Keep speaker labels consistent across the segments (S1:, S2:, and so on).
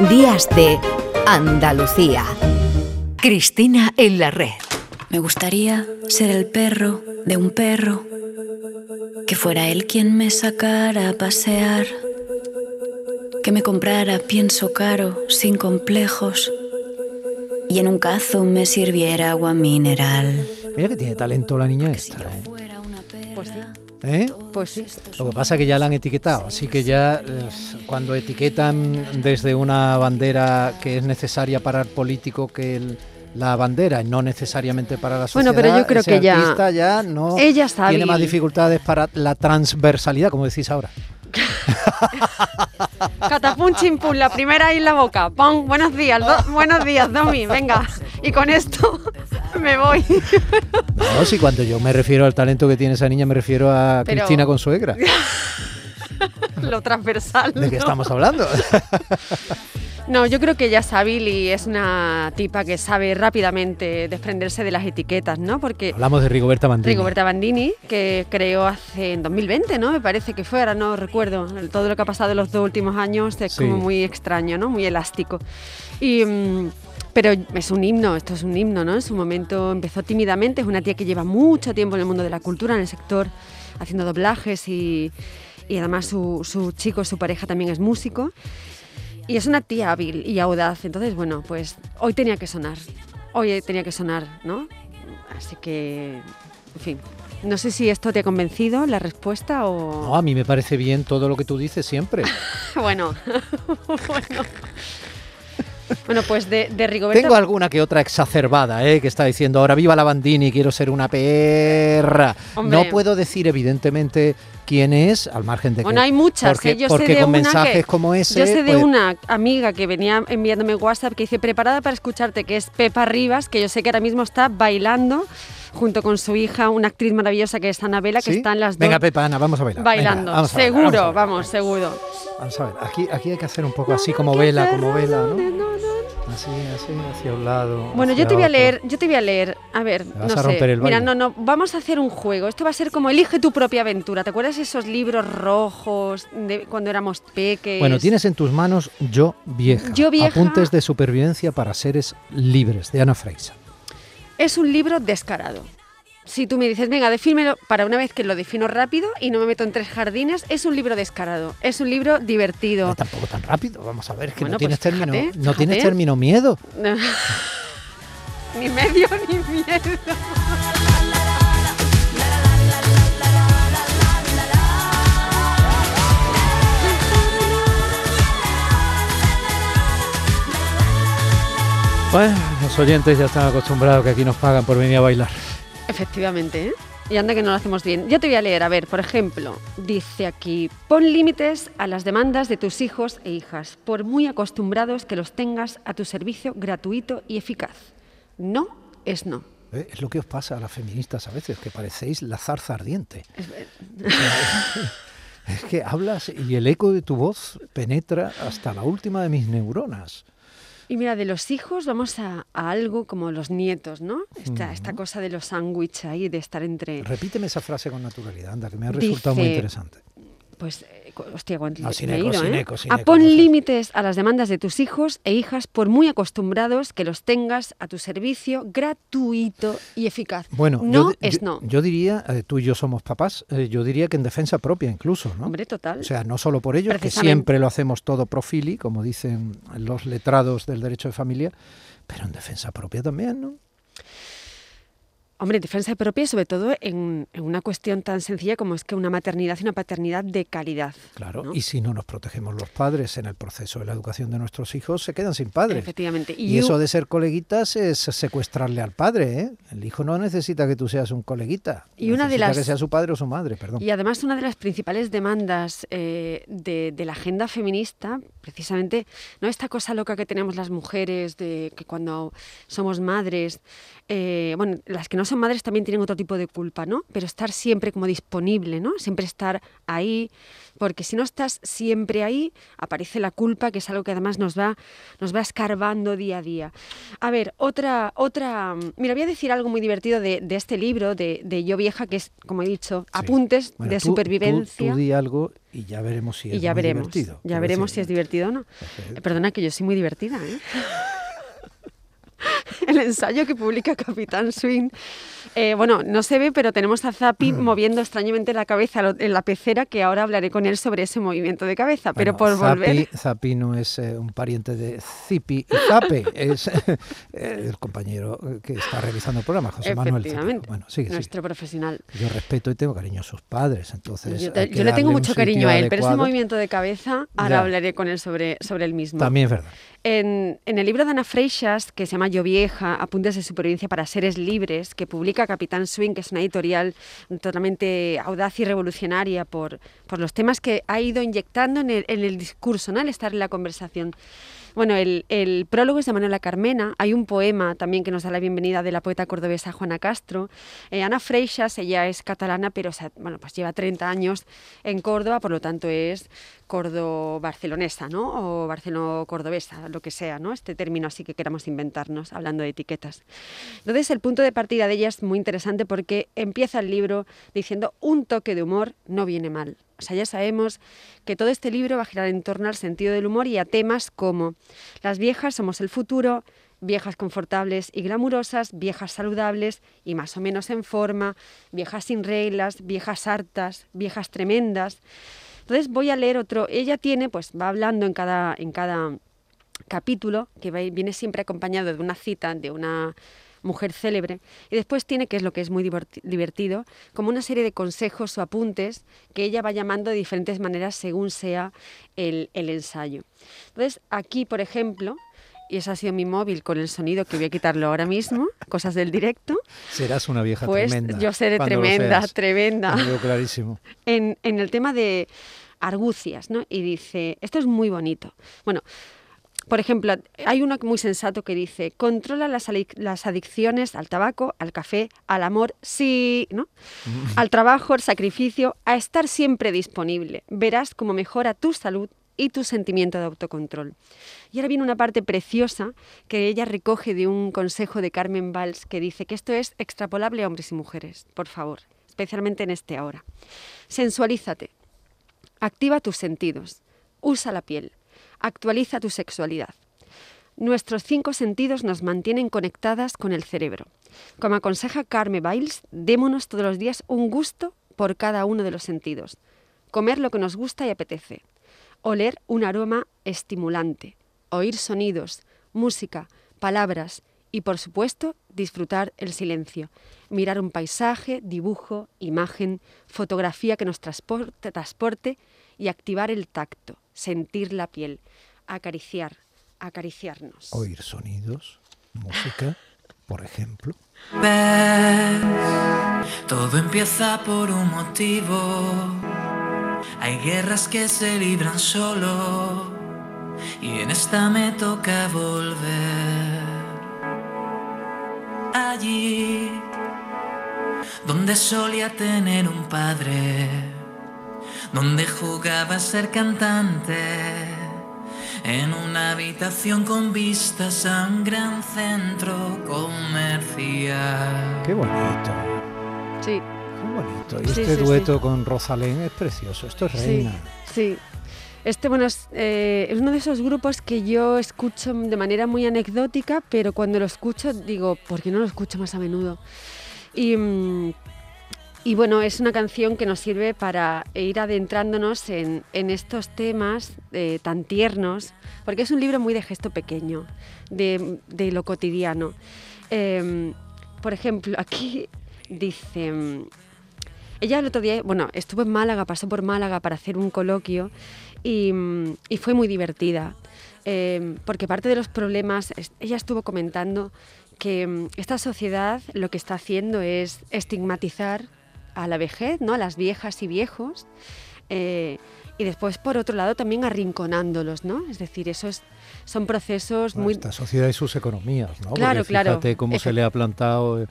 S1: Días de Andalucía. Cristina en la red.
S2: Me gustaría ser el perro de un perro, que fuera él quien me sacara a pasear, que me comprara pienso caro, sin complejos, y en un cazo me sirviera agua mineral.
S3: Mira que tiene talento la niña esta. ¿eh?
S4: Pues sí.
S3: ¿Eh?
S4: Pues sí.
S3: Lo que pasa es que ya la han etiquetado, así que ya eh, cuando etiquetan desde una bandera que es necesaria para el político que el- la bandera y no necesariamente para la sociedad,
S4: Bueno, pero yo creo
S3: ese
S4: que ya-
S3: artista ya no
S4: Ella está
S3: tiene más dificultades para la transversalidad, como decís ahora.
S4: Catapum chimpum, la primera en la boca. ¡Pum! Buenos días, do- buenos días, Domi. Venga. Y con esto me voy.
S3: No, si cuando yo me refiero al talento que tiene esa niña me refiero a
S4: Pero-
S3: Cristina Consuegra.
S4: Lo transversal.
S3: ¿De qué
S4: ¿no?
S3: estamos hablando?
S4: No, yo creo que ella es hábil y es una tipa que sabe rápidamente desprenderse de las etiquetas, ¿no? Porque
S3: Hablamos de Rigoberta Bandini.
S4: Rigoberta Bandini, que creó hace en 2020, ¿no? Me parece que fue, ahora no recuerdo. Todo lo que ha pasado en los dos últimos años es
S3: Sí.
S4: como muy extraño, ¿no? Muy elástico. Y, mm, pero es un himno, esto es un himno, ¿no? En su momento empezó tímidamente, es una tía que lleva mucho tiempo en el mundo de la cultura, en el sector, haciendo doblajes y, y además su, su chico, su pareja también es músico. Y es una tía hábil y audaz. Entonces, bueno, pues hoy tenía que sonar. Hoy tenía que sonar, ¿no? Así que, en fin. No sé si esto te ha convencido, la respuesta
S3: No,
S4: o...
S3: a mí me parece bien todo lo que tú dices siempre.
S4: bueno. bueno. Bueno, pues de, de Rigoberta...
S3: Tengo alguna que otra exacerbada, ¿eh? que está diciendo ahora viva la Bandini, quiero ser una perra.
S4: Hombre.
S3: No puedo decir evidentemente quién es, al margen de que...
S4: Bueno, hay muchas.
S3: porque,
S4: ¿eh? Yo
S3: porque
S4: sé de
S3: con
S4: una
S3: mensajes
S4: que,
S3: como ese...
S4: Yo sé de
S3: pues,
S4: una amiga que venía enviándome WhatsApp que dice preparada para escucharte, que es Pepa Rivas, que yo sé que ahora mismo está bailando junto con su hija, una actriz maravillosa que es Anabela, que
S3: ¿sí?
S4: están las dos
S3: Venga, Pepa, Ana, vamos a bailar. Venga,
S4: bailando.
S3: vamos a bailar,
S4: seguro,
S3: vamos a bailar.
S4: vamos, seguro.
S3: Vamos a ver, aquí, aquí hay que hacer un poco así como vela, como vela, ¿no? Así, así, hacia un lado.
S4: Bueno, yo te voy a leer, yo te voy a leer, a ver,
S3: vas
S4: no
S3: a
S4: sé.
S3: el
S4: Mira, no, no, vamos a hacer un juego. Esto va a ser como elige tu propia aventura. ¿Te acuerdas esos libros rojos de cuando éramos peques?
S3: Bueno, tienes en tus manos Yo Vieja.
S4: Yo Vieja.
S3: Apuntes de supervivencia para seres libres, de Ana Freisa.
S4: Es un libro descarado. Si tú me dices, venga, defímelo para una vez que lo defino rápido y no me meto en tres jardines, es un libro descarado. Es un libro divertido.
S3: No, tampoco tan rápido, vamos a ver, es que
S4: Bueno,
S3: no tienes
S4: pues
S3: término,
S4: fíjate,
S3: no tienes término miedo.
S4: ni medio ni miedo.
S3: Bueno, los oyentes ya están acostumbrados que aquí nos pagan por venir a bailar.
S4: Efectivamente, ¿eh? Y anda que no lo hacemos bien. Yo te voy a leer, a ver, por ejemplo, dice aquí, pon límites a las demandas de tus hijos e hijas, por muy acostumbrados que los tengas a tu servicio gratuito y eficaz. No es no.
S3: ¿Eh? Es lo que os pasa a las feministas a veces, que parecéis la zarza ardiente. Es que hablas y el eco de tu voz penetra hasta la última de mis neuronas.
S4: Y mira, de los hijos vamos a, a algo como los nietos, ¿no? Esta, esta cosa de los sándwiches ahí, de estar entre...
S3: Repíteme esa frase con naturalidad, anda, que me ha resultado muy interesante.
S4: Pues, hostia, cuánto
S3: No,
S4: me
S3: sin
S4: he
S3: eco,
S4: ido,
S3: sin
S4: ¿eh?
S3: eco, sin
S4: A
S3: eco,
S4: pon
S3: no
S4: límites a las demandas de tus hijos e hijas por muy acostumbrados que los tengas a tu servicio gratuito y eficaz.
S3: Bueno,
S4: no
S3: yo,
S4: es no.
S3: yo diría, eh, tú y yo somos papás, eh, yo diría que en defensa propia incluso, ¿no?
S4: Hombre, total.
S3: O sea, no solo por ellos, que siempre lo hacemos todo pro fili, como dicen los letrados del derecho de familia, pero en defensa propia también, ¿no?
S4: Hombre, defensa propia y sobre todo en, en una cuestión tan sencilla como es que una maternidad y una paternidad de calidad.
S3: Claro,
S4: ¿no?
S3: y si no nos protegemos los padres en el proceso de la educación de nuestros hijos, se quedan sin padres.
S4: Efectivamente.
S3: Y, eso de ser coleguitas es secuestrarle al padre, ¿eh? El hijo no necesita que tú seas un coleguita.
S4: Y una de
S3: necesita
S4: las-
S3: que sea su padre o su madre, perdón.
S4: Y además una de las principales demandas eh, de, de la agenda feminista, precisamente, no esta cosa loca que tenemos las mujeres de que cuando somos madres, eh, bueno, las que no son madres también tienen otro tipo de culpa, ¿no? Pero estar siempre como disponible, ¿no? Siempre estar ahí, porque si no estás siempre ahí, aparece la culpa, que es algo que además nos va, nos va escarbando día a día. A ver, otra, otra, mira, voy a decir algo muy divertido de, este libro, de, Yo Vieja, que es, como he dicho, apuntes de supervivencia.
S3: Tú, di algo y ya veremos si es
S4: y ya veremos, divertido. Ya veremos si es divertido o no. perdona que yo soy muy divertida, ¿eh? el ensayo que publica Capitán Swing eh, bueno, no se ve, pero tenemos a Zapi mm. moviendo extrañamente la cabeza en la pecera, que ahora hablaré con él sobre ese movimiento de cabeza. pero por volver.
S3: Zapi no es eh, un pariente de Zipi y Zape, es eh, el compañero que está realizando el programa, José Manuel.
S4: Bueno, Nuestro profesional.
S3: Yo respeto y tengo cariño a sus padres, entonces.
S4: Yo, le tengo mucho cariño a él, pero ese movimiento de cabeza, ahora hablaré con él sobre, sobre el mismo.
S3: También es verdad.
S4: En, en, el libro de Ana Freixas, que se llama Yo Vieja, Apuntes de Supervivencia para Seres Libres, que publica Capitán Swing, que es una editorial totalmente audaz y revolucionaria por, los temas que ha ido inyectando en el, en el discurso, ¿no? al estar en la conversación. Bueno, el, prólogo es de Manuela Carmena. Hay un poema también que nos da la bienvenida de la poeta cordobesa Juana Castro. Eh, Ana Freixas, ella es catalana, pero bueno, pues lleva 30 años en Córdoba, por lo tanto es cordo-barcelonesa, ¿no? O barcelona-cordobesa, lo que sea, ¿no? Este término así que queramos inventarnos, hablando de etiquetas. Entonces, el punto de partida de ella es muy interesante porque empieza el libro diciendo un toque de humor no viene mal. O sea, ya sabemos que todo este libro va a girar en torno al sentido del humor y a temas como las viejas somos el futuro, viejas confortables y glamurosas, viejas saludables y más o menos en forma, viejas sin reglas, viejas hartas, viejas tremendas. Entonces voy a leer otro. Ella tiene, pues va hablando en cada, en cada capítulo, que viene siempre acompañado de una cita de una mujer célebre. Y después tiene, que es lo que es muy divertido, como una serie de consejos o apuntes que ella va llamando de diferentes maneras según sea el, ensayo. Entonces, aquí, por ejemplo, y ese ha sido mi móvil con el sonido que voy a quitarlo ahora mismo, cosas del directo.
S3: Serás una vieja
S4: pues
S3: tremenda.
S4: Yo seré tremenda, tremenda.
S3: clarísimo.
S4: En, en el tema de argucias, ¿no? Y dice, esto es muy bonito. Bueno, por ejemplo, hay uno muy sensato que dice, controla las, adicciones al tabaco, al café, al amor, sí, ¿no? al trabajo, al sacrificio, a estar siempre disponible. Verás cómo mejora tu salud y tu sentimiento de autocontrol. Y ahora viene una parte preciosa que ella recoge de un consejo de Carmen Valls que dice que esto es extrapolable a hombres y mujeres, por favor, especialmente en este ahora. Sensualízate, activa tus sentidos, usa la piel, Actualiza tu sexualidad. Nuestros cinco sentidos nos mantienen conectadas con el cerebro. Como aconseja Carme Biles, démonos todos los días un gusto por cada uno de los sentidos. Comer lo que nos gusta y apetece. Oler un aroma estimulante. Oír sonidos, música, palabras y, por supuesto, disfrutar el silencio. Mirar un paisaje, dibujo, imagen, fotografía que nos transporte, transporte y activar el tacto sentir la piel, acariciar, acariciarnos.
S3: Oír sonidos, música, por ejemplo.
S5: ¿Ves? Todo empieza por un motivo. Hay guerras que se libran solo y en esta me toca volver. Allí donde solía tener un padre donde jugaba a ser cantante, en una habitación con vistas a un gran centro comercial.
S3: Qué bonito. Qué bonito. Y este dueto con Rosalén es precioso. Esto es reina.
S4: Sí. Este, bueno, eh, es, uno de esos grupos que yo escucho de manera muy anecdótica, pero cuando lo escucho digo, ¿por qué no lo escucho más a menudo? Y mm, y bueno, es una canción que nos sirve para ir adentrándonos en, estos temas eh, tan tiernos, porque es un libro muy de gesto pequeño, de, lo cotidiano. Em, por ejemplo, aquí dice, ella el otro día, bueno, estuvo en Málaga, pasó por Málaga para hacer un coloquio y, fue muy divertida, em, porque parte de los problemas, ella estuvo comentando que mm, esta sociedad lo que está haciendo es estigmatizar a la vejez, ¿no? a las viejas y viejos. Eh, y después, por otro lado, también arrinconándolos, ¿no? Es decir, esos son procesos muy...
S3: Esta sociedad y sus economías, ¿no?
S4: Claro,
S3: Porque fíjate cómo se le ha plantado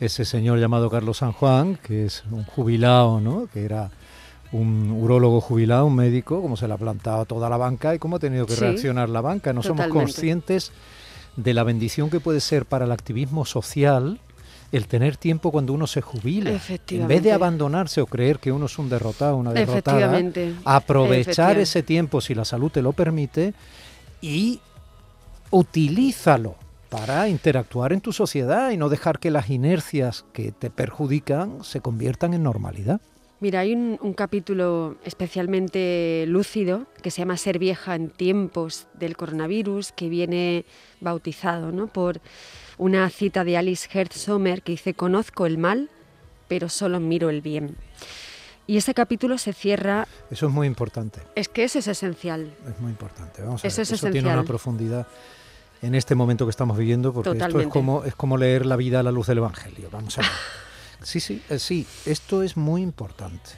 S3: ese señor llamado Carlos San Juan, que es un jubilado, ¿no? Que era un urólogo jubilado, un médico, cómo se le ha plantado toda la banca y cómo ha tenido que
S4: Sí,
S3: reaccionar la banca. No somos conscientes de la bendición que puede ser para el activismo social el tener tiempo cuando uno se jubila. En vez de abandonarse o creer que uno es un derrotado, una derrotada, aprovechar ese tiempo si la salud te lo permite y utilízalo para interactuar en tu sociedad y no dejar que las inercias que te perjudican se conviertan en normalidad.
S4: Mira, hay un, un capítulo especialmente lúcido que se llama Ser vieja en tiempos del coronavirus, que viene bautizado ¿no? por una cita de Alice Hertz Sommer que dice, conozco el mal, pero solo miro el bien. Y ese capítulo se cierra,
S3: Eso es muy importante,
S4: es que eso es esencial.
S3: es muy importante. Vamos a
S4: Eso
S3: ver,
S4: es
S3: eso tiene
S4: esencial.
S3: una profundidad en este momento que estamos viviendo porque esto es como, es como leer la vida a la luz del Evangelio. Vamos a ver. Sí, sí, eh, sí, esto es muy importante.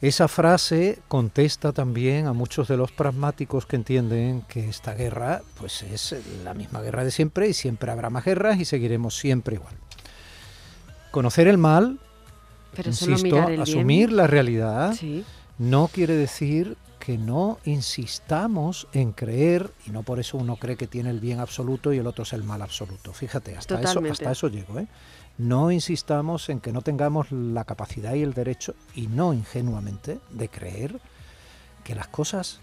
S3: Esa frase contesta también a muchos de los pragmáticos que entienden que esta guerra pues es la misma guerra de siempre y siempre habrá más guerras y seguiremos siempre igual. Conocer el mal,
S4: Pero
S3: insisto,
S4: el
S3: asumir
S4: bien.
S3: la realidad
S4: Sí,
S3: no quiere decir que no insistamos en creer, y no por eso uno cree que tiene el bien absoluto y el otro es el mal absoluto. Fíjate, hasta, eso, hasta eso llego. ¿eh? No insistamos en que no tengamos la capacidad y el derecho, y no ingenuamente, de creer que las cosas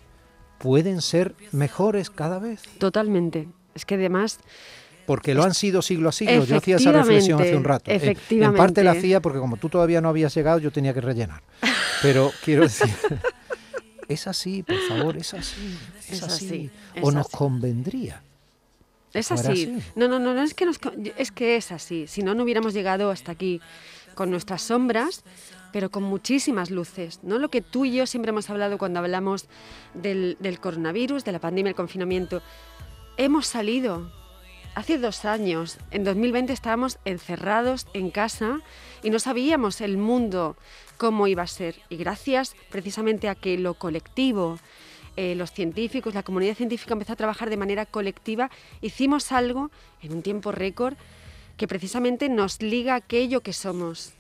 S3: pueden ser mejores cada vez.
S4: totalmente. Es que además
S3: Porque lo han sido siglo a siglo. Yo hacía esa reflexión hace un rato. Eh, En
S4: Efectivamente.
S3: parte la hacía porque como tú todavía no habías llegado, yo tenía que rellenar. Pero quiero decir, es así, por favor, es así. Es,
S4: Es
S3: así.
S4: así,
S3: O
S4: es
S3: nos
S4: así.
S3: convendría.
S4: Es así.
S3: así.
S4: No, no, no, no es que nos es que es así. Si no, no hubiéramos llegado hasta aquí con nuestras sombras, pero con muchísimas luces. ¿no? Lo que tú y yo siempre hemos hablado cuando hablamos del, del coronavirus, de la pandemia, el confinamiento. Hemos salido. Hace dos años, en 2020, estábamos encerrados en casa y no sabíamos el mundo cómo iba a ser. Y gracias precisamente a que lo colectivo, eh, los científicos, la comunidad científica empezó a trabajar de manera colectiva, hicimos algo en un tiempo récord que precisamente nos liga aquello que somos,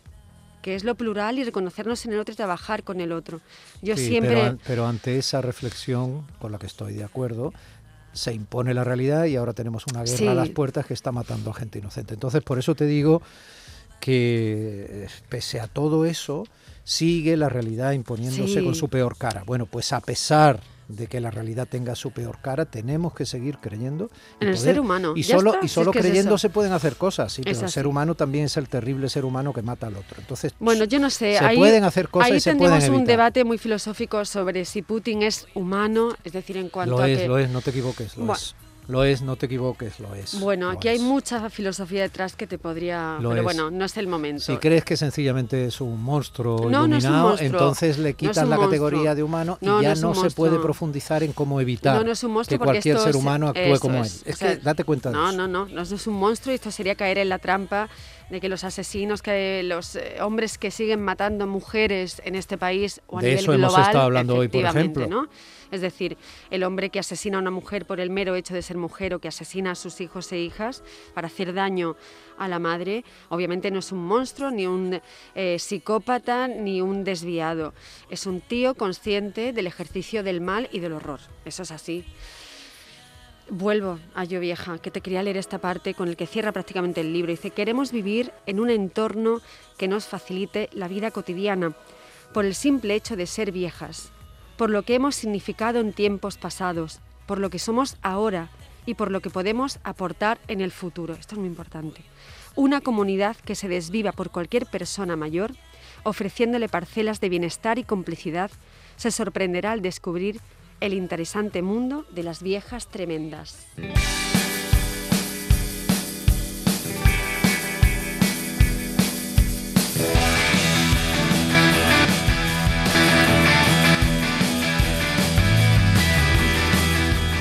S4: que es lo plural y reconocernos en el otro y trabajar con el otro. Yo
S3: Sí,
S4: siempre...
S3: pero, pero ante esa reflexión, con la que estoy de acuerdo, se impone la realidad y ahora tenemos una guerra
S4: Sí.
S3: a las puertas que está matando a gente inocente. Entonces, por eso te digo que eh, pese a todo eso, sigue la realidad imponiéndose
S4: Sí.
S3: con su peor cara. Bueno, pues a pesar de que la realidad tenga su peor cara, tenemos que seguir creyendo
S4: En el ser humano.
S3: Y
S4: Ya
S3: solo,
S4: está,
S3: y
S4: si es
S3: solo
S4: que es
S3: creyendo se pueden hacer cosas, sí, pero el ser humano también es el terrible ser humano que mata al otro. Entonces,
S4: Bueno, yo no sé.
S3: se
S4: ahí,
S3: pueden hacer cosas
S4: ahí
S3: y se pueden
S4: un debate muy filosófico sobre si Putin es humano, es decir, en cuanto
S3: Lo
S4: a
S3: es,
S4: que...
S3: lo es, no te equivoques, lo
S4: Bueno.
S3: es. Lo es, no te equivoques, lo es.
S4: Bueno,
S3: lo
S4: aquí hay mucha filosofía detrás que te podría...
S3: Lo
S4: pero
S3: es.
S4: bueno, no es el momento.
S3: Si crees que sencillamente es un monstruo
S4: No, no es un
S3: iluminado,
S4: monstruo.
S3: entonces le
S4: No
S3: quitas la
S4: monstruo.
S3: categoría de humano y
S4: No, no
S3: ya no, se puede profundizar en cómo evitar
S4: No, no
S3: que cualquier ser humano actúe como él.
S4: es.
S3: Es
S4: O sea,
S3: que date cuenta de
S4: No,
S3: eso.
S4: no, no, no es un monstruo y esto sería caer en la trampa de que los asesinos, que los eh, hombres que siguen matando mujeres en este país o a
S3: De
S4: nivel
S3: eso hemos
S4: global,
S3: estado hablando hoy, por ejemplo.
S4: ¿no? Es decir, el hombre que asesina a una mujer por el mero hecho de ser mujer o que asesina a sus hijos e hijas para hacer daño a la madre, obviamente no es un monstruo, ni un eh, psicópata, ni un desviado. Es un tío consciente del ejercicio del mal y del horror. Eso es así. Vuelvo a Yo Vieja, que te quería leer esta parte con el que cierra prácticamente el libro. Dice, queremos vivir en un entorno que nos facilite la vida cotidiana, por el simple hecho de ser viejas, por lo que hemos significado en tiempos pasados, por lo que somos ahora y por lo que podemos aportar en el futuro. Esto es muy importante. Una comunidad que se desviva por cualquier persona mayor, ofreciéndole parcelas de bienestar y complicidad, se sorprenderá al descubrir el interesante mundo de las viejas tremendas.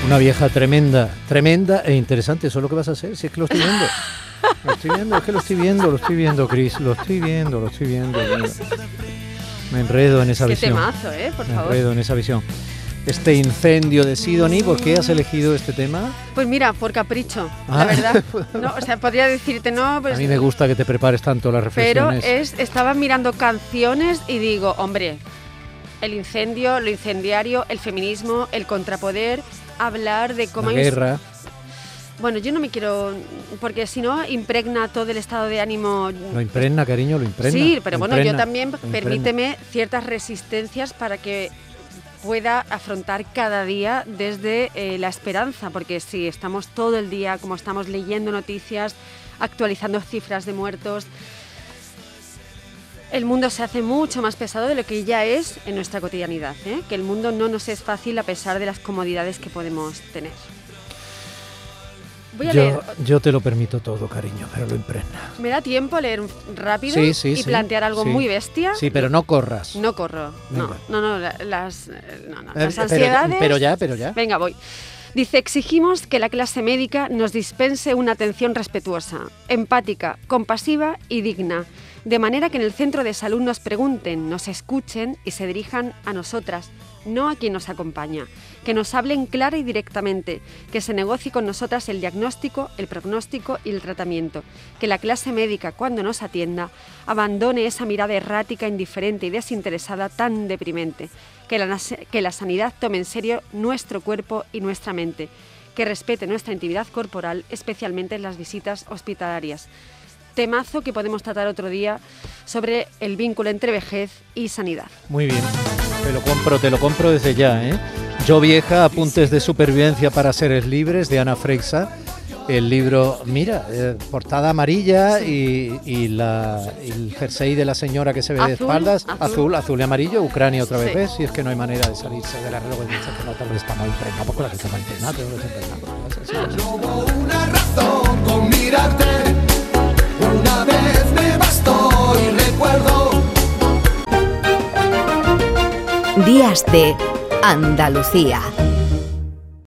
S3: Una vieja tremenda, tremenda e interesante. Eso es lo que vas a hacer, si es que lo estoy viendo. Lo estoy viendo, es que lo estoy viendo, lo estoy viendo, Cris. Lo estoy viendo, lo estoy viendo. mira. Me enredo en esa
S4: Qué
S3: visión.
S4: temazo, ¿eh? Por
S3: Me
S4: favor.
S3: enredo en esa visión. este incendio de Sidonie. ¿Por qué has elegido este tema?
S4: Pues mira, por capricho, la
S3: Ah.
S4: verdad. No, o sea, podría decirte no, pues,
S3: A mí me gusta que te prepares tanto las
S4: pero
S3: reflexiones.
S4: es, estaba mirando canciones y digo, hombre, el incendio, lo incendiario, el feminismo, el contrapoder, hablar de cómo
S3: la guerra.
S4: Bueno, yo no me quiero, porque si no impregna todo el estado de ánimo.
S3: Lo impregna, cariño, lo impregna.
S4: sí, pero bueno, yo también permíteme ciertas resistencias para que pueda afrontar cada día desde eh, la esperanza, porque si estamos todo el día, como estamos leyendo noticias, actualizando cifras de muertos, el mundo se hace mucho más pesado de lo que ya es en nuestra cotidianidad, ¿eh? que el mundo no nos es fácil a pesar de las comodidades que podemos tener. Voy a leer
S3: Yo, yo te lo permito todo, cariño, pero lo impregna.
S4: ¿Me da tiempo a leer rápido
S3: Sí, sí,
S4: y
S3: sí,
S4: plantear algo muy bestia?
S3: Sí, pero no corras.
S4: No corro. No, no, no, la- las, eh, no,
S3: Eh,
S4: las
S3: pero-
S4: ansiedades.
S3: pero ya, pero ya.
S4: Venga, voy. Dice, exigimos que la clase médica nos dispense una atención respetuosa, empática, compasiva y digna, de manera que en el centro de salud nos pregunten, nos escuchen y se dirijan a nosotras, no a quien nos acompaña, que nos hablen clara y directamente, que se negocie con nosotras el diagnóstico, el pronóstico y el tratamiento, que la clase médica, cuando nos atienda, abandone esa mirada errática, indiferente y desinteresada tan deprimente, que la, que la sanidad tome en serio nuestro cuerpo y nuestra mente, que respete nuestra intimidad corporal, especialmente en las visitas hospitalarias. Temazo que podemos tratar otro día sobre el vínculo entre vejez y sanidad.
S3: Muy bien. Te lo compro, te lo compro desde ya, ¿eh? Yo vieja, apuntes de supervivencia para seres libres de Ana Freixa. El libro, mira, eh, portada amarilla y, y la, y el jersey de la señora que se ve de espaldas,
S4: azul.
S3: azul, azul y amarillo, Ucrania otra vez,
S4: Sí.
S3: ¿ves? Si es que no hay manera de salirse de la reloj de que no tal vez estamos impregnados, porque la que estamos impregnados.
S6: Una razón con mirarte. Vez me bastó y recuerdo.
S1: Días de Andalucía.